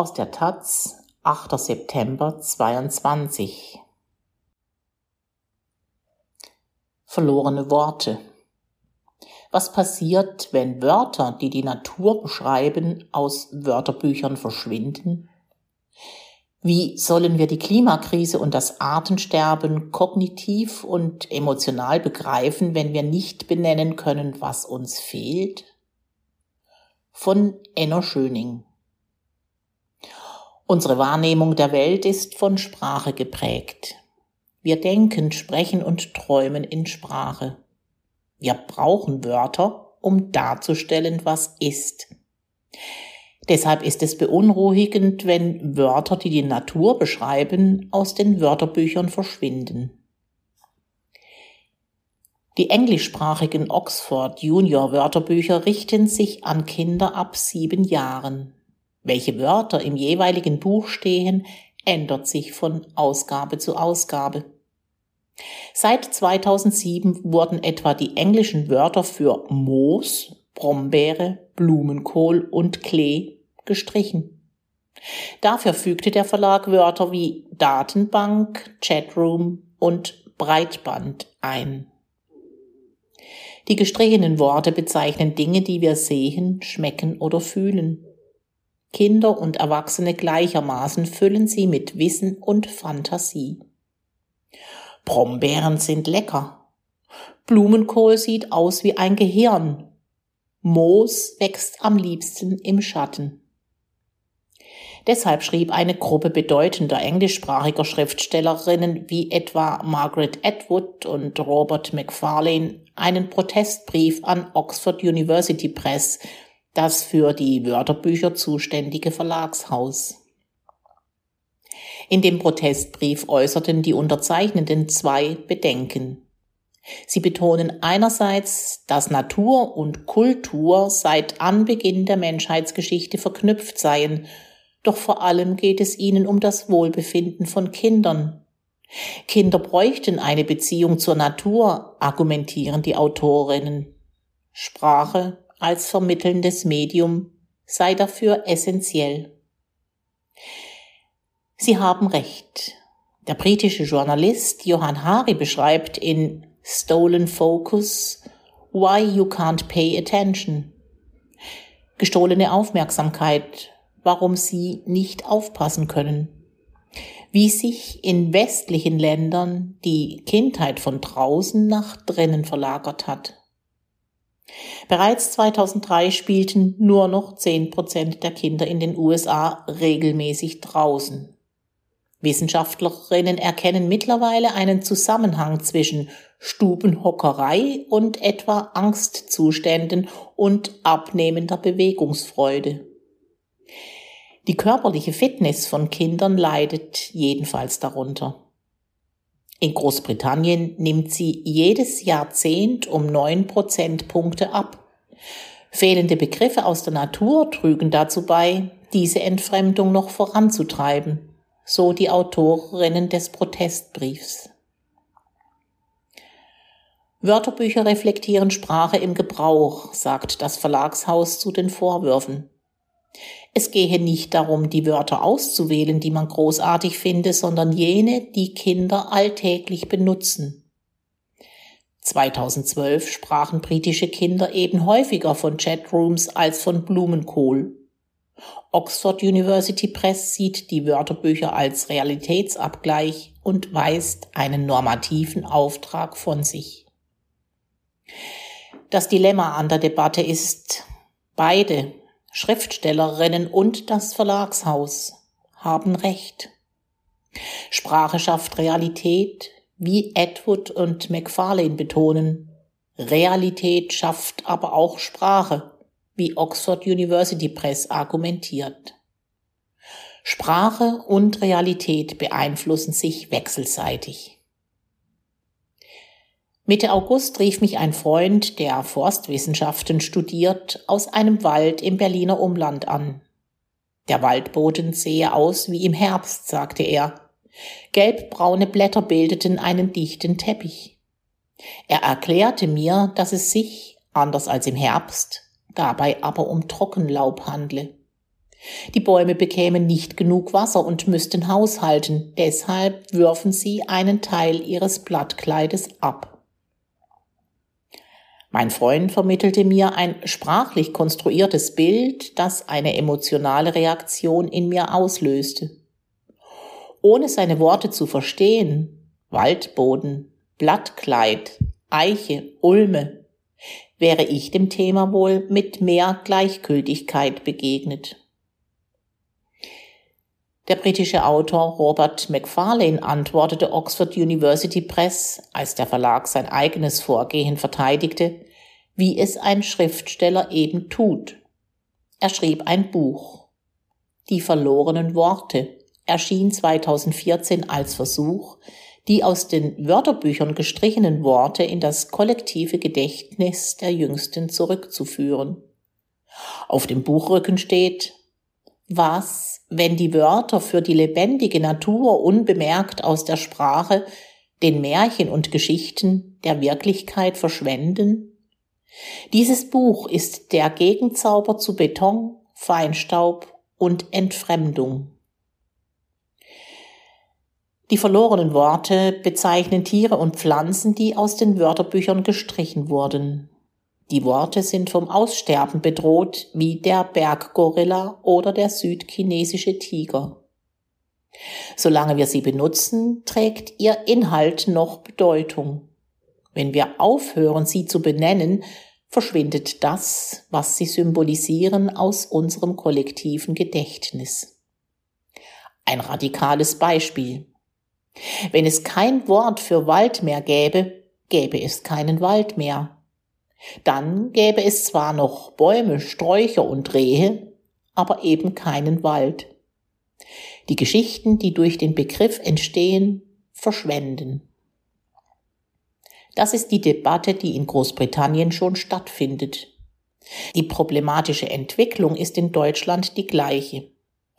Aus der Taz, 8. September 22. Verlorene Worte. Was passiert, wenn Wörter, die die Natur beschreiben, aus Wörterbüchern verschwinden? Wie sollen wir die Klimakrise und das Artensterben kognitiv und emotional begreifen, wenn wir nicht benennen können, was uns fehlt? Von Enno Schöning Unsere Wahrnehmung der Welt ist von Sprache geprägt. Wir denken, sprechen und träumen in Sprache. Wir brauchen Wörter, um darzustellen, was ist. Deshalb ist es beunruhigend, wenn Wörter, die die Natur beschreiben, aus den Wörterbüchern verschwinden. Die englischsprachigen Oxford Junior Wörterbücher richten sich an Kinder ab sieben Jahren. Welche Wörter im jeweiligen Buch stehen, ändert sich von Ausgabe zu Ausgabe. Seit 2007 wurden etwa die englischen Wörter für Moos, Brombeere, Blumenkohl und Klee gestrichen. Dafür fügte der Verlag Wörter wie Datenbank, Chatroom und Breitband ein. Die gestrichenen Worte bezeichnen Dinge, die wir sehen, schmecken oder fühlen. Kinder und Erwachsene gleichermaßen füllen sie mit Wissen und Fantasie. Brombeeren sind lecker. Blumenkohl sieht aus wie ein Gehirn. Moos wächst am liebsten im Schatten. Deshalb schrieb eine Gruppe bedeutender englischsprachiger Schriftstellerinnen wie etwa Margaret Atwood und Robert Macfarlane einen Protestbrief an Oxford University Press, das für die Wörterbücher zuständige Verlagshaus. In dem Protestbrief äußerten die Unterzeichnenden zwei Bedenken. Sie betonen einerseits, dass Natur und Kultur seit Anbeginn der Menschheitsgeschichte verknüpft seien, doch vor allem geht es ihnen um das Wohlbefinden von Kindern. Kinder bräuchten eine Beziehung zur Natur, argumentieren die Autorinnen. Sprache als vermittelndes Medium sei dafür essentiell. Sie haben recht. Der britische Journalist Johann Hari beschreibt in Stolen Focus Why You Can't Pay Attention. Gestohlene Aufmerksamkeit, warum Sie nicht aufpassen können. Wie sich in westlichen Ländern die Kindheit von draußen nach drinnen verlagert hat. Bereits 2003 spielten nur noch 10 Prozent der Kinder in den USA regelmäßig draußen. Wissenschaftlerinnen erkennen mittlerweile einen Zusammenhang zwischen Stubenhockerei und etwa Angstzuständen und abnehmender Bewegungsfreude. Die körperliche Fitness von Kindern leidet jedenfalls darunter. In Großbritannien nimmt sie jedes Jahrzehnt um neun Prozentpunkte ab. Fehlende Begriffe aus der Natur trügen dazu bei, diese Entfremdung noch voranzutreiben, so die Autorinnen des Protestbriefs. Wörterbücher reflektieren Sprache im Gebrauch, sagt das Verlagshaus zu den Vorwürfen. Es gehe nicht darum, die Wörter auszuwählen, die man großartig finde, sondern jene, die Kinder alltäglich benutzen. 2012 sprachen britische Kinder eben häufiger von Chatrooms als von Blumenkohl. Oxford University Press sieht die Wörterbücher als Realitätsabgleich und weist einen normativen Auftrag von sich. Das Dilemma an der Debatte ist, beide Schriftstellerinnen und das Verlagshaus haben Recht. Sprache schafft Realität, wie Edward und Macfarlane betonen. Realität schafft aber auch Sprache, wie Oxford University Press argumentiert. Sprache und Realität beeinflussen sich wechselseitig. Mitte August rief mich ein Freund, der Forstwissenschaften studiert, aus einem Wald im Berliner Umland an. Der Waldboden sehe aus wie im Herbst, sagte er. Gelbbraune Blätter bildeten einen dichten Teppich. Er erklärte mir, dass es sich, anders als im Herbst, dabei aber um Trockenlaub handle. Die Bäume bekämen nicht genug Wasser und müssten haushalten, deshalb würfen sie einen Teil ihres Blattkleides ab. Mein Freund vermittelte mir ein sprachlich konstruiertes Bild, das eine emotionale Reaktion in mir auslöste. Ohne seine Worte zu verstehen, Waldboden, Blattkleid, Eiche, Ulme, wäre ich dem Thema wohl mit mehr Gleichgültigkeit begegnet. Der britische Autor Robert Macfarlane antwortete Oxford University Press, als der Verlag sein eigenes Vorgehen verteidigte, wie es ein Schriftsteller eben tut. Er schrieb ein Buch. Die verlorenen Worte erschien 2014 als Versuch, die aus den Wörterbüchern gestrichenen Worte in das kollektive Gedächtnis der Jüngsten zurückzuführen. Auf dem Buchrücken steht, was, wenn die Wörter für die lebendige Natur unbemerkt aus der Sprache, den Märchen und Geschichten der Wirklichkeit verschwenden? Dieses Buch ist der Gegenzauber zu Beton, Feinstaub und Entfremdung. Die verlorenen Worte bezeichnen Tiere und Pflanzen, die aus den Wörterbüchern gestrichen wurden. Die Worte sind vom Aussterben bedroht, wie der Berggorilla oder der südchinesische Tiger. Solange wir sie benutzen, trägt ihr Inhalt noch Bedeutung. Wenn wir aufhören, sie zu benennen, verschwindet das, was sie symbolisieren, aus unserem kollektiven Gedächtnis. Ein radikales Beispiel. Wenn es kein Wort für Wald mehr gäbe, gäbe es keinen Wald mehr. Dann gäbe es zwar noch Bäume, Sträucher und Rehe, aber eben keinen Wald. Die Geschichten, die durch den Begriff entstehen, verschwenden. Das ist die Debatte, die in Großbritannien schon stattfindet. Die problematische Entwicklung ist in Deutschland die gleiche.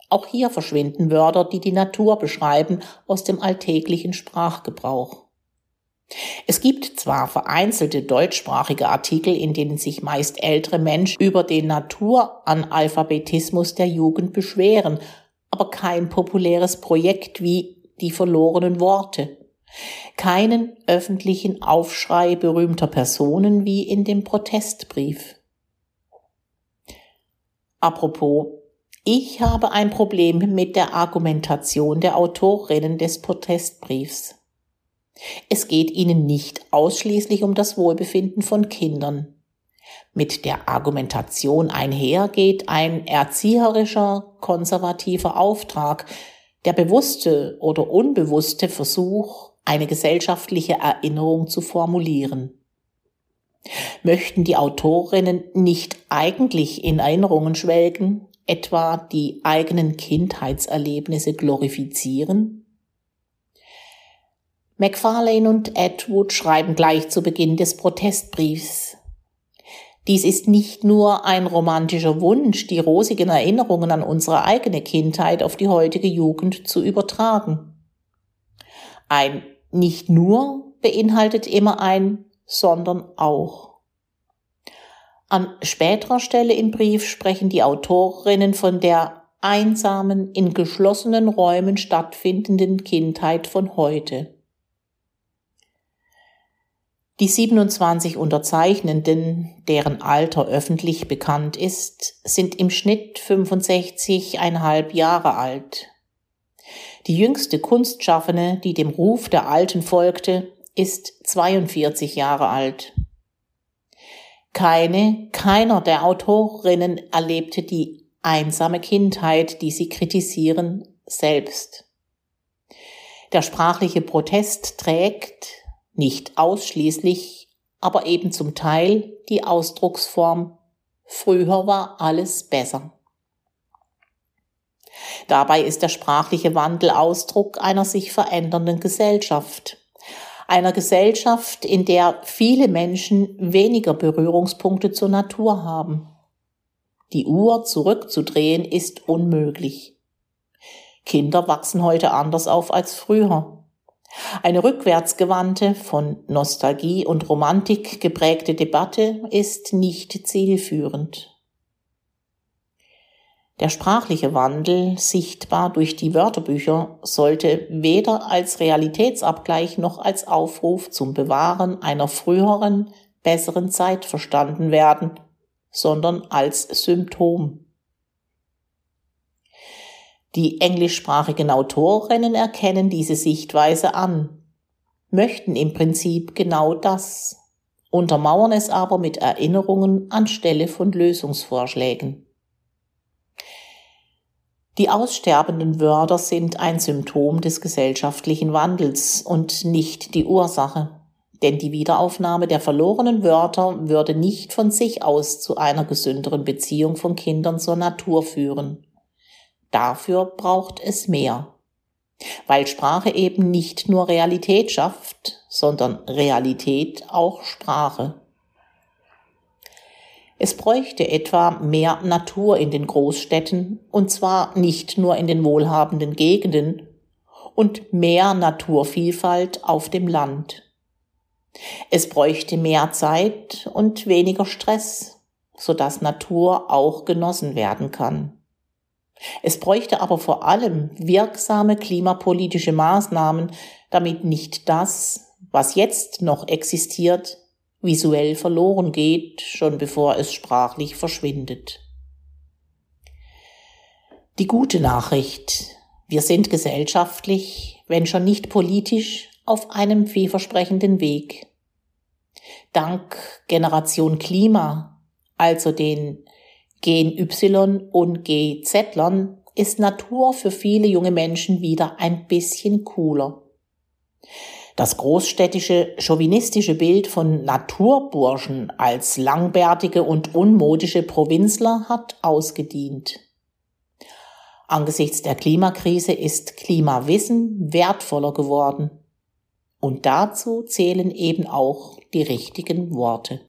Auch hier verschwinden Wörter, die die Natur beschreiben, aus dem alltäglichen Sprachgebrauch. Es gibt zwar vereinzelte deutschsprachige Artikel, in denen sich meist ältere Menschen über den Naturanalphabetismus der Jugend beschweren, aber kein populäres Projekt wie die verlorenen Worte. Keinen öffentlichen Aufschrei berühmter Personen wie in dem Protestbrief. Apropos, ich habe ein Problem mit der Argumentation der Autorinnen des Protestbriefs. Es geht ihnen nicht ausschließlich um das Wohlbefinden von Kindern. Mit der Argumentation einher geht ein erzieherischer, konservativer Auftrag, der bewusste oder unbewusste Versuch, eine gesellschaftliche Erinnerung zu formulieren. Möchten die Autorinnen nicht eigentlich in Erinnerungen schwelgen, etwa die eigenen Kindheitserlebnisse glorifizieren? Macfarlane und Atwood schreiben gleich zu Beginn des Protestbriefs. Dies ist nicht nur ein romantischer Wunsch, die rosigen Erinnerungen an unsere eigene Kindheit auf die heutige Jugend zu übertragen. Ein nicht nur beinhaltet immer ein, sondern auch. An späterer Stelle im Brief sprechen die Autorinnen von der einsamen, in geschlossenen Räumen stattfindenden Kindheit von heute. Die 27 Unterzeichnenden, deren Alter öffentlich bekannt ist, sind im Schnitt 65,5 Jahre alt. Die jüngste Kunstschaffende, die dem Ruf der Alten folgte, ist 42 Jahre alt. Keine, keiner der Autorinnen erlebte die einsame Kindheit, die sie kritisieren, selbst. Der sprachliche Protest trägt, nicht ausschließlich, aber eben zum Teil die Ausdrucksform Früher war alles besser. Dabei ist der sprachliche Wandel Ausdruck einer sich verändernden Gesellschaft. Einer Gesellschaft, in der viele Menschen weniger Berührungspunkte zur Natur haben. Die Uhr zurückzudrehen ist unmöglich. Kinder wachsen heute anders auf als früher. Eine rückwärtsgewandte, von Nostalgie und Romantik geprägte Debatte ist nicht zielführend. Der sprachliche Wandel, sichtbar durch die Wörterbücher, sollte weder als Realitätsabgleich noch als Aufruf zum Bewahren einer früheren, besseren Zeit verstanden werden, sondern als Symptom. Die englischsprachigen Autorinnen erkennen diese Sichtweise an, möchten im Prinzip genau das, untermauern es aber mit Erinnerungen anstelle von Lösungsvorschlägen. Die aussterbenden Wörter sind ein Symptom des gesellschaftlichen Wandels und nicht die Ursache, denn die Wiederaufnahme der verlorenen Wörter würde nicht von sich aus zu einer gesünderen Beziehung von Kindern zur Natur führen. Dafür braucht es mehr, weil Sprache eben nicht nur Realität schafft, sondern Realität auch Sprache. Es bräuchte etwa mehr Natur in den Großstädten, und zwar nicht nur in den wohlhabenden Gegenden, und mehr Naturvielfalt auf dem Land. Es bräuchte mehr Zeit und weniger Stress, sodass Natur auch genossen werden kann. Es bräuchte aber vor allem wirksame klimapolitische Maßnahmen, damit nicht das, was jetzt noch existiert, visuell verloren geht, schon bevor es sprachlich verschwindet. Die gute Nachricht. Wir sind gesellschaftlich, wenn schon nicht politisch, auf einem vielversprechenden Weg. Dank Generation Klima, also den Gen Y und GZ-Lern, ist Natur für viele junge Menschen wieder ein bisschen cooler. Das großstädtische, chauvinistische Bild von Naturburschen als langbärtige und unmodische Provinzler hat ausgedient. Angesichts der Klimakrise ist Klimawissen wertvoller geworden. Und dazu zählen eben auch die richtigen Worte.